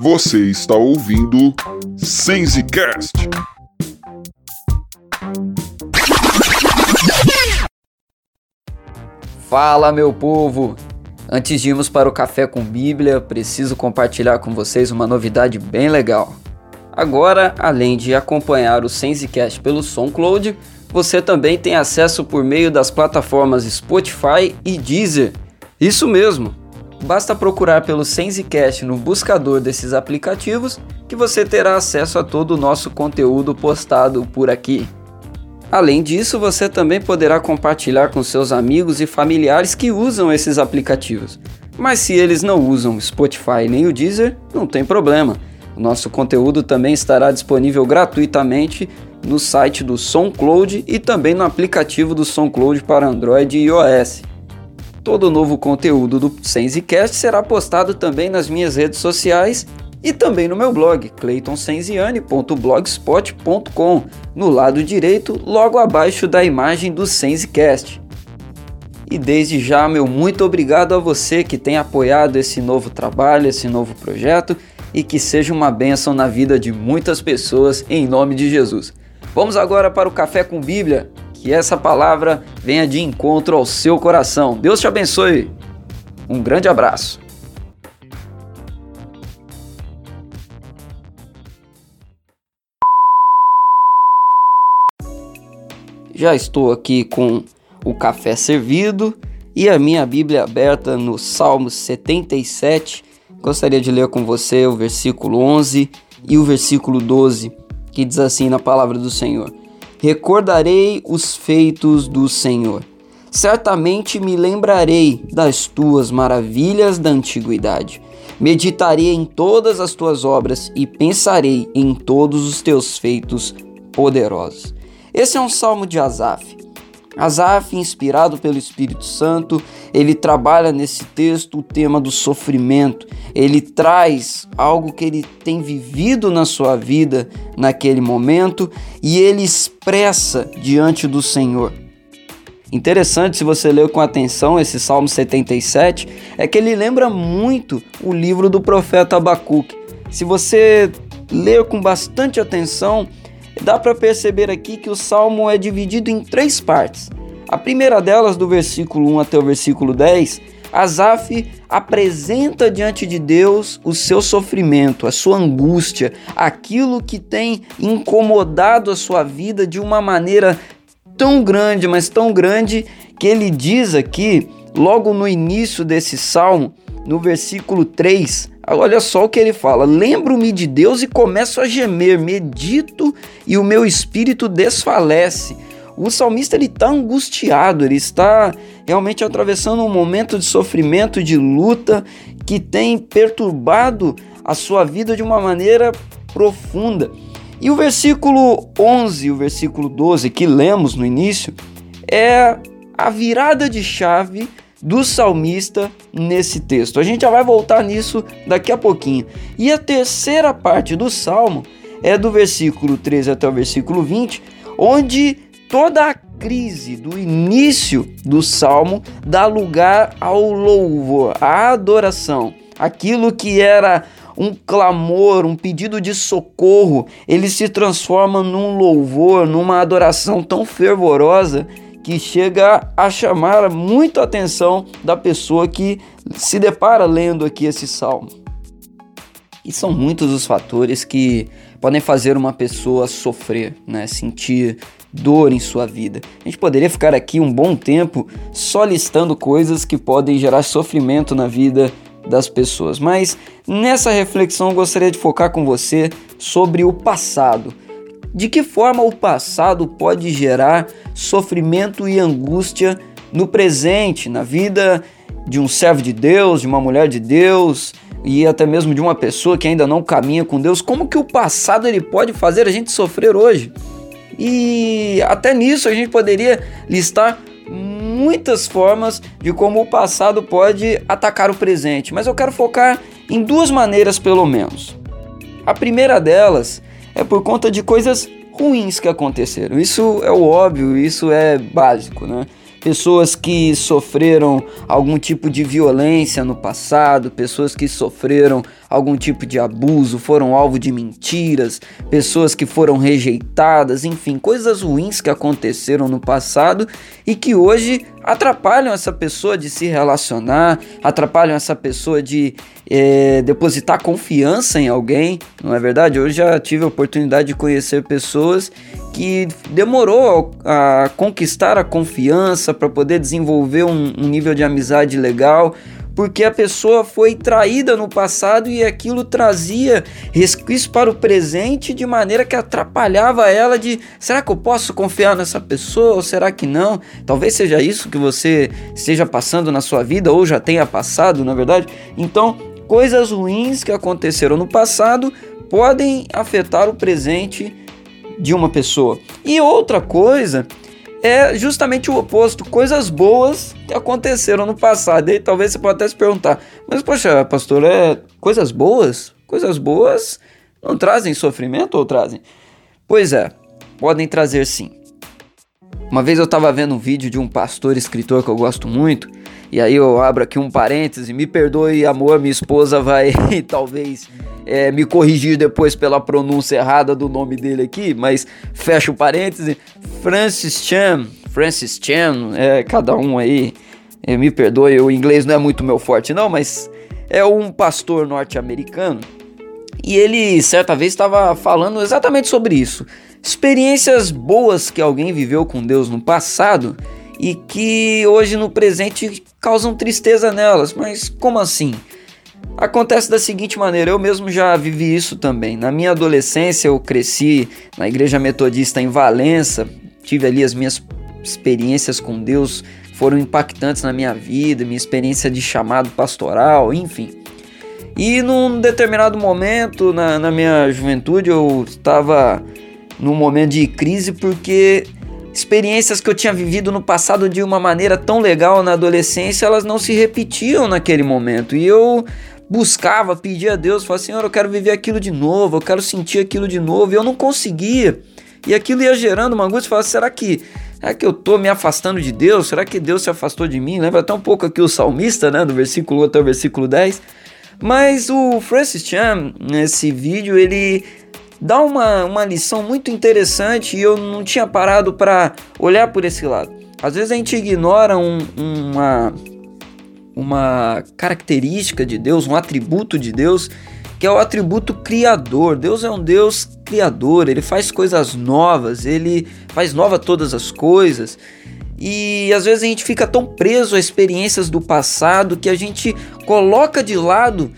Você está ouvindo Sensecast. Fala, meu povo! Antes de irmos para o Café com Bíblia, preciso compartilhar com vocês uma novidade bem legal. Agora, além de acompanhar o Sensecast pelo SoundCloud, você também tem acesso por meio das plataformas Spotify e Deezer. Isso mesmo! Basta procurar pelo Sensecast no buscador desses aplicativos que você terá acesso a todo o nosso conteúdo postado por aqui. Além disso, você também poderá compartilhar com seus amigos e familiares que usam esses aplicativos. Mas se eles não usam Spotify nem o Deezer, não tem problema. O nosso conteúdo também estará disponível gratuitamente no site do SoundCloud e também no aplicativo do SoundCloud para Android e iOS. Todo o novo conteúdo do Sensecast será postado também nas minhas redes sociais e também no meu blog, claytonsenziane.blogspot.com, no lado direito, logo abaixo da imagem do Sensecast. E desde já, meu muito obrigado a você que tem apoiado esse novo trabalho, esse novo projeto e que seja uma bênção na vida de muitas pessoas em nome de Jesus. Vamos agora para o Café com Bíblia que essa palavra venha de encontro ao seu coração. Deus te abençoe. Um grande abraço. Já estou aqui com o café servido e a minha Bíblia aberta no Salmo 77. Gostaria de ler com você o versículo 11 e o versículo 12, que diz assim na palavra do Senhor: recordarei os feitos do Senhor. Certamente me lembrarei das tuas maravilhas da antiguidade. Meditarei em todas as tuas obras e pensarei em todos os teus feitos poderosos. Esse é um salmo de Asaf. Asaf, inspirado pelo Espírito Santo, ele trabalha nesse texto o tema do sofrimento. Ele traz algo que ele tem vivido na sua vida naquele momento e ele expressa diante do Senhor. Interessante se você ler com atenção esse Salmo 77, é que ele lembra muito o livro do profeta Abacuque. Se você ler com bastante atenção, dá para perceber aqui que o salmo é dividido em três partes. A primeira delas, do versículo 1 até o versículo 10, Asaf apresenta diante de Deus o seu sofrimento, a sua angústia, aquilo que tem incomodado a sua vida de uma maneira tão grande, mas tão grande, que ele diz aqui, logo no início desse salmo, no versículo 3, olha só o que ele fala: Lembro-me de Deus e começo a gemer, medito e o meu espírito desfalece. O salmista ele está angustiado, ele está realmente atravessando um momento de sofrimento, de luta que tem perturbado a sua vida de uma maneira profunda. E o versículo 11 e o versículo 12 que lemos no início é a virada de chave do salmista nesse texto. A gente já vai voltar nisso daqui a pouquinho. E a terceira parte do salmo é do versículo 13 até o versículo 20, onde toda a crise do início do salmo dá lugar ao louvor, à adoração. Aquilo que era um clamor, um pedido de socorro, ele se transforma num louvor, numa adoração tão fervorosa que chega a chamar muito a atenção da pessoa que se depara lendo aqui esse salmo. E são muitos os fatores que podem fazer uma pessoa sofrer, né? sentir dor em sua vida. A gente poderia ficar aqui um bom tempo só listando coisas que podem gerar sofrimento na vida das pessoas, mas nessa reflexão eu gostaria de focar com você sobre o passado de que forma o passado pode gerar sofrimento e angústia no presente, na vida de um servo de Deus, de uma mulher de Deus e até mesmo de uma pessoa que ainda não caminha com Deus? Como que o passado ele pode fazer a gente sofrer hoje? E até nisso a gente poderia listar muitas formas de como o passado pode atacar o presente, mas eu quero focar em duas maneiras pelo menos. A primeira delas é por conta de coisas ruins que aconteceram. Isso é o óbvio, isso é básico, né? pessoas que sofreram algum tipo de violência no passado, pessoas que sofreram algum tipo de abuso, foram alvo de mentiras, pessoas que foram rejeitadas, enfim, coisas ruins que aconteceram no passado e que hoje atrapalham essa pessoa de se relacionar, atrapalham essa pessoa de é, depositar confiança em alguém, não é verdade? Eu já tive a oportunidade de conhecer pessoas que demorou a conquistar a confiança para poder desenvolver um, um nível de amizade legal porque a pessoa foi traída no passado e aquilo trazia resquício para o presente de maneira que atrapalhava ela de será que eu posso confiar nessa pessoa ou será que não? Talvez seja isso que você esteja passando na sua vida ou já tenha passado, na verdade. Então, coisas ruins que aconteceram no passado podem afetar o presente de uma pessoa. E outra coisa é justamente o oposto, coisas boas que aconteceram no passado. E talvez você possa até se perguntar, mas poxa, pastor, é coisas boas? Coisas boas não trazem sofrimento ou trazem? Pois é, podem trazer sim. Uma vez eu estava vendo um vídeo de um pastor escritor que eu gosto muito, e aí eu abro aqui um parêntese, me perdoe, amor, minha esposa vai talvez é, me corrigir depois pela pronúncia errada do nome dele aqui, mas fecha o parêntese. Francis Chan, Francis Chan, é, cada um aí, é, me perdoe, o inglês não é muito meu forte não, mas é um pastor norte-americano. E ele certa vez estava falando exatamente sobre isso. Experiências boas que alguém viveu com Deus no passado e que hoje no presente causam tristeza nelas. Mas como assim? Acontece da seguinte maneira, eu mesmo já vivi isso também. Na minha adolescência eu cresci na igreja metodista em Valença, tive ali as minhas experiências com Deus, foram impactantes na minha vida, minha experiência de chamado pastoral, enfim. E num determinado momento na, na minha juventude eu estava num momento de crise porque experiências que eu tinha vivido no passado de uma maneira tão legal na adolescência, elas não se repetiam naquele momento. E eu buscava, pedia a Deus, falava, Senhor, eu quero viver aquilo de novo, eu quero sentir aquilo de novo, e eu não conseguia. E aquilo ia gerando uma angústia, falava, será que, será que eu tô me afastando de Deus? Será que Deus se afastou de mim? Lembra até um pouco aqui o salmista, né, do versículo 1 até o versículo 10. Mas o Francis Chan, nesse vídeo, ele dá uma, uma lição muito interessante e eu não tinha parado para olhar por esse lado. Às vezes a gente ignora um, uma, uma característica de Deus, um atributo de Deus, que é o atributo criador. Deus é um Deus criador, ele faz coisas novas, ele faz nova todas as coisas. E às vezes a gente fica tão preso a experiências do passado que a gente coloca de lado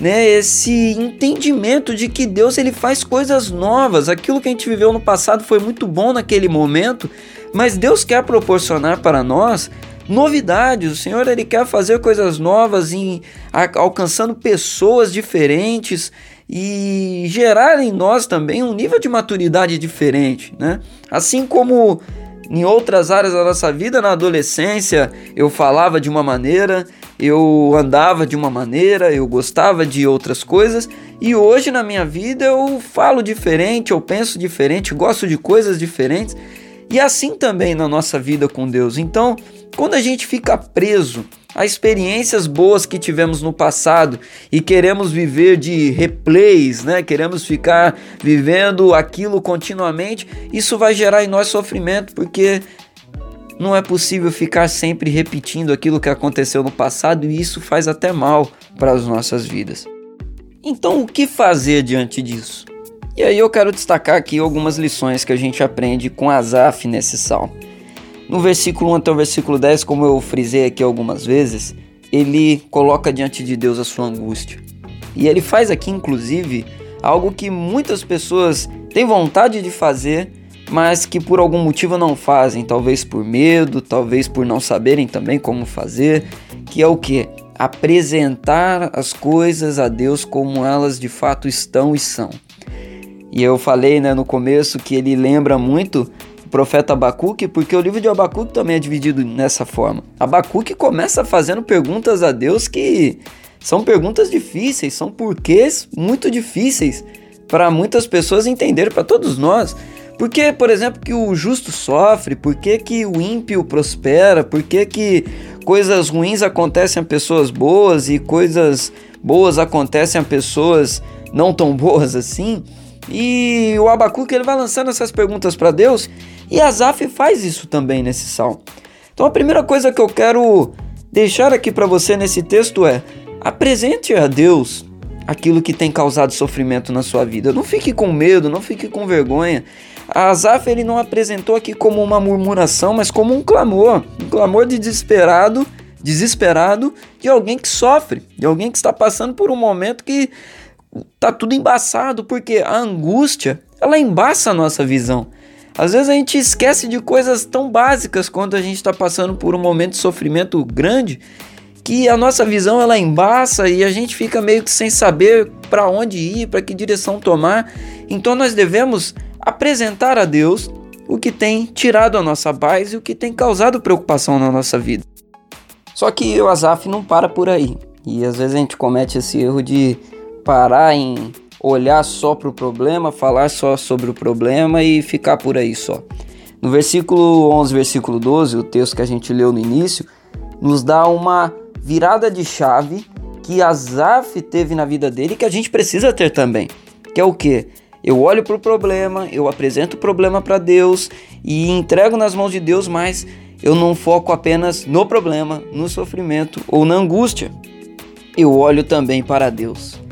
né, esse entendimento de que Deus ele faz coisas novas. Aquilo que a gente viveu no passado foi muito bom naquele momento, mas Deus quer proporcionar para nós novidades. O Senhor ele quer fazer coisas novas em alcançando pessoas diferentes e gerar em nós também um nível de maturidade diferente, né? Assim como em outras áreas da nossa vida, na adolescência, eu falava de uma maneira, eu andava de uma maneira, eu gostava de outras coisas, e hoje na minha vida eu falo diferente, eu penso diferente, gosto de coisas diferentes, e assim também na nossa vida com Deus. Então, quando a gente fica preso a experiências boas que tivemos no passado e queremos viver de replays, né? Queremos ficar vivendo aquilo continuamente, isso vai gerar em nós sofrimento, porque não é possível ficar sempre repetindo aquilo que aconteceu no passado e isso faz até mal para as nossas vidas. Então, o que fazer diante disso? E aí eu quero destacar aqui algumas lições que a gente aprende com Asaf nesse salmo. No versículo 1 até o versículo 10, como eu frisei aqui algumas vezes, ele coloca diante de Deus a sua angústia. E ele faz aqui, inclusive, algo que muitas pessoas têm vontade de fazer, mas que por algum motivo não fazem, talvez por medo, talvez por não saberem também como fazer, que é o que? Apresentar as coisas a Deus como elas de fato estão e são. E eu falei né, no começo que ele lembra muito profeta Abacuque, porque o livro de Abacuque também é dividido nessa forma. Abacuque começa fazendo perguntas a Deus que são perguntas difíceis, são porquês muito difíceis para muitas pessoas entenderem, para todos nós. Por que, por exemplo, que o justo sofre? Por que, que o ímpio prospera? Por que, que coisas ruins acontecem a pessoas boas e coisas boas acontecem a pessoas não tão boas assim? E o Abacuque ele vai lançando essas perguntas para Deus e Asaf faz isso também nesse salmo. Então a primeira coisa que eu quero deixar aqui para você nesse texto é: apresente a Deus aquilo que tem causado sofrimento na sua vida. Não fique com medo, não fique com vergonha. A Asaf ele não apresentou aqui como uma murmuração, mas como um clamor, um clamor de desesperado, desesperado de alguém que sofre, de alguém que está passando por um momento que tá tudo embaçado, porque a angústia, ela embaça a nossa visão. Às vezes a gente esquece de coisas tão básicas quando a gente está passando por um momento de sofrimento grande que a nossa visão ela embaça e a gente fica meio que sem saber para onde ir, para que direção tomar. Então nós devemos apresentar a Deus o que tem tirado a nossa paz e o que tem causado preocupação na nossa vida. Só que o Azaf não para por aí. E às vezes a gente comete esse erro de parar em olhar só para o problema, falar só sobre o problema e ficar por aí só. No versículo 11, versículo 12, o texto que a gente leu no início, nos dá uma virada de chave que Azaf teve na vida dele e que a gente precisa ter também. Que é o que? Eu olho para o problema, eu apresento o problema para Deus e entrego nas mãos de Deus, mas eu não foco apenas no problema, no sofrimento ou na angústia. Eu olho também para Deus.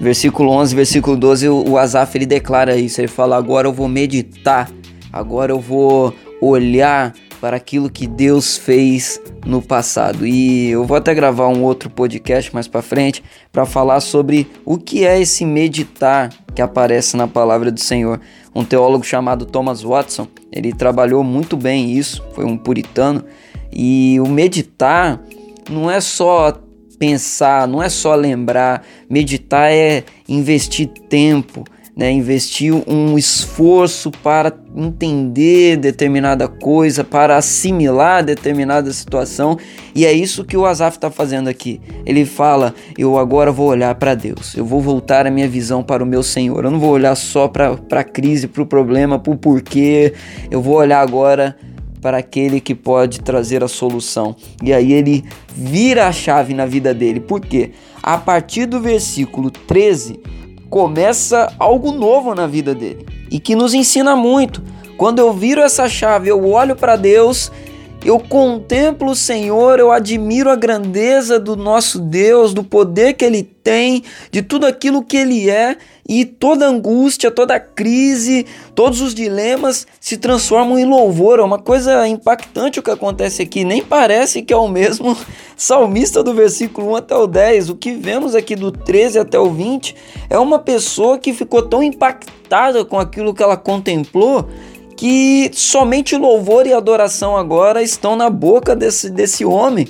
Versículo 11, versículo 12, o Azaf ele declara isso. Ele fala: Agora eu vou meditar, agora eu vou olhar para aquilo que Deus fez no passado. E eu vou até gravar um outro podcast mais para frente para falar sobre o que é esse meditar que aparece na palavra do Senhor. Um teólogo chamado Thomas Watson, ele trabalhou muito bem isso, foi um puritano, e o meditar não é só pensar, não é só lembrar, meditar é investir tempo, né, investir um esforço para entender determinada coisa, para assimilar determinada situação, e é isso que o Asaf está fazendo aqui. Ele fala: Eu agora vou olhar para Deus, eu vou voltar a minha visão para o meu Senhor, eu não vou olhar só para a crise, para o problema, para o porquê, eu vou olhar agora para aquele que pode trazer a solução. E aí ele vira a chave na vida dele. Por quê? A partir do versículo 13, começa algo novo na vida dele e que nos ensina muito. Quando eu viro essa chave, eu olho para Deus, eu contemplo o Senhor, eu admiro a grandeza do nosso Deus, do poder que ele tem, de tudo aquilo que ele é e toda angústia, toda crise, todos os dilemas se transformam em louvor. É uma coisa impactante o que acontece aqui. Nem parece que é o mesmo salmista do versículo 1 até o 10. O que vemos aqui do 13 até o 20 é uma pessoa que ficou tão impactada com aquilo que ela contemplou que somente louvor e adoração agora estão na boca desse, desse homem.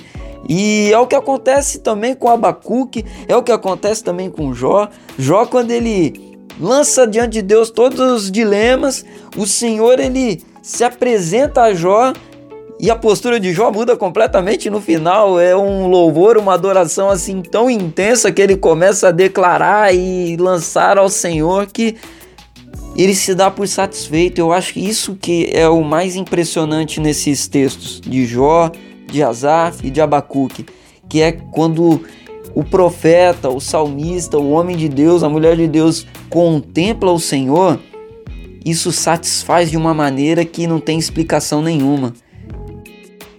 E é o que acontece também com Abacuque, é o que acontece também com Jó. Jó, quando ele lança diante de Deus todos os dilemas, o Senhor ele se apresenta a Jó e a postura de Jó muda completamente no final. É um louvor, uma adoração assim tão intensa que ele começa a declarar e lançar ao Senhor que ele se dá por satisfeito. Eu acho que isso que é o mais impressionante nesses textos de Jó, de Asaf e de Abacuque, que é quando o profeta, o salmista, o homem de Deus, a mulher de Deus contempla o Senhor, isso satisfaz de uma maneira que não tem explicação nenhuma.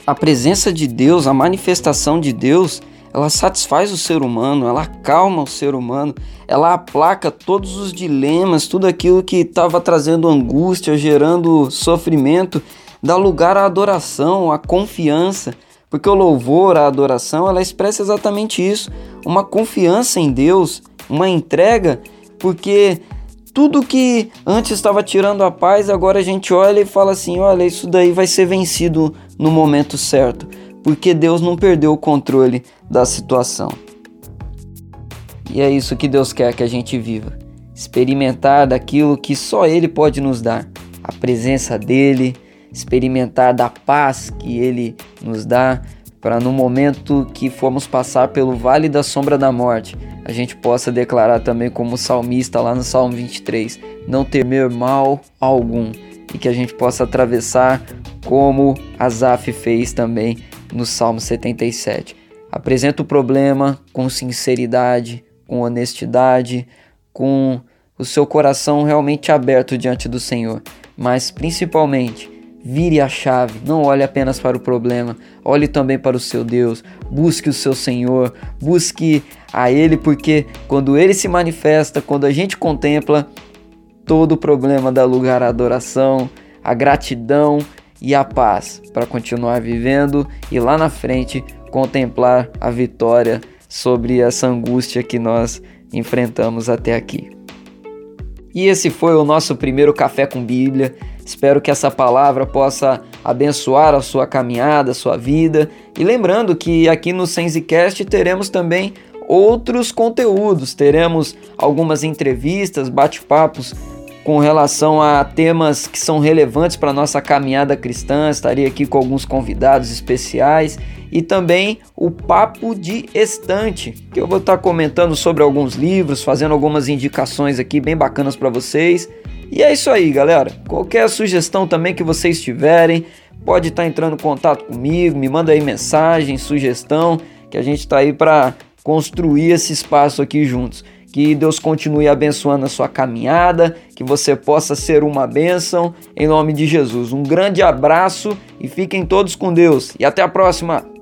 A presença de Deus, a manifestação de Deus, ela satisfaz o ser humano, ela acalma o ser humano, ela aplaca todos os dilemas, tudo aquilo que estava trazendo angústia, gerando sofrimento, dá lugar à adoração, à confiança, porque o louvor, a adoração, ela expressa exatamente isso, uma confiança em Deus, uma entrega, porque tudo que antes estava tirando a paz, agora a gente olha e fala assim: olha, isso daí vai ser vencido no momento certo, porque Deus não perdeu o controle da situação. E é isso que Deus quer que a gente viva, experimentar daquilo que só Ele pode nos dar, a presença dEle experimentar da paz que Ele nos dá, para no momento que formos passar pelo vale da sombra da morte, a gente possa declarar também como salmista lá no Salmo 23, não temer mal algum e que a gente possa atravessar como Asaf fez também no Salmo 77. Apresenta o problema com sinceridade, com honestidade, com o seu coração realmente aberto diante do Senhor, mas principalmente Vire a chave, não olhe apenas para o problema, olhe também para o seu Deus, busque o seu Senhor, busque a Ele, porque quando Ele se manifesta, quando a gente contempla, todo o problema dá lugar à adoração, à gratidão e à paz para continuar vivendo e lá na frente contemplar a vitória sobre essa angústia que nós enfrentamos até aqui. E esse foi o nosso primeiro Café com Bíblia. Espero que essa palavra possa abençoar a sua caminhada, a sua vida. E lembrando que aqui no Sensecast teremos também outros conteúdos, teremos algumas entrevistas, bate-papos com relação a temas que são relevantes para a nossa caminhada cristã. Estarei aqui com alguns convidados especiais e também o Papo de Estante, que eu vou estar comentando sobre alguns livros, fazendo algumas indicações aqui bem bacanas para vocês. E é isso aí, galera. Qualquer sugestão também que vocês tiverem, pode estar entrando em contato comigo, me manda aí mensagem, sugestão, que a gente está aí para construir esse espaço aqui juntos. Que Deus continue abençoando a sua caminhada, que você possa ser uma bênção em nome de Jesus. Um grande abraço e fiquem todos com Deus. E até a próxima!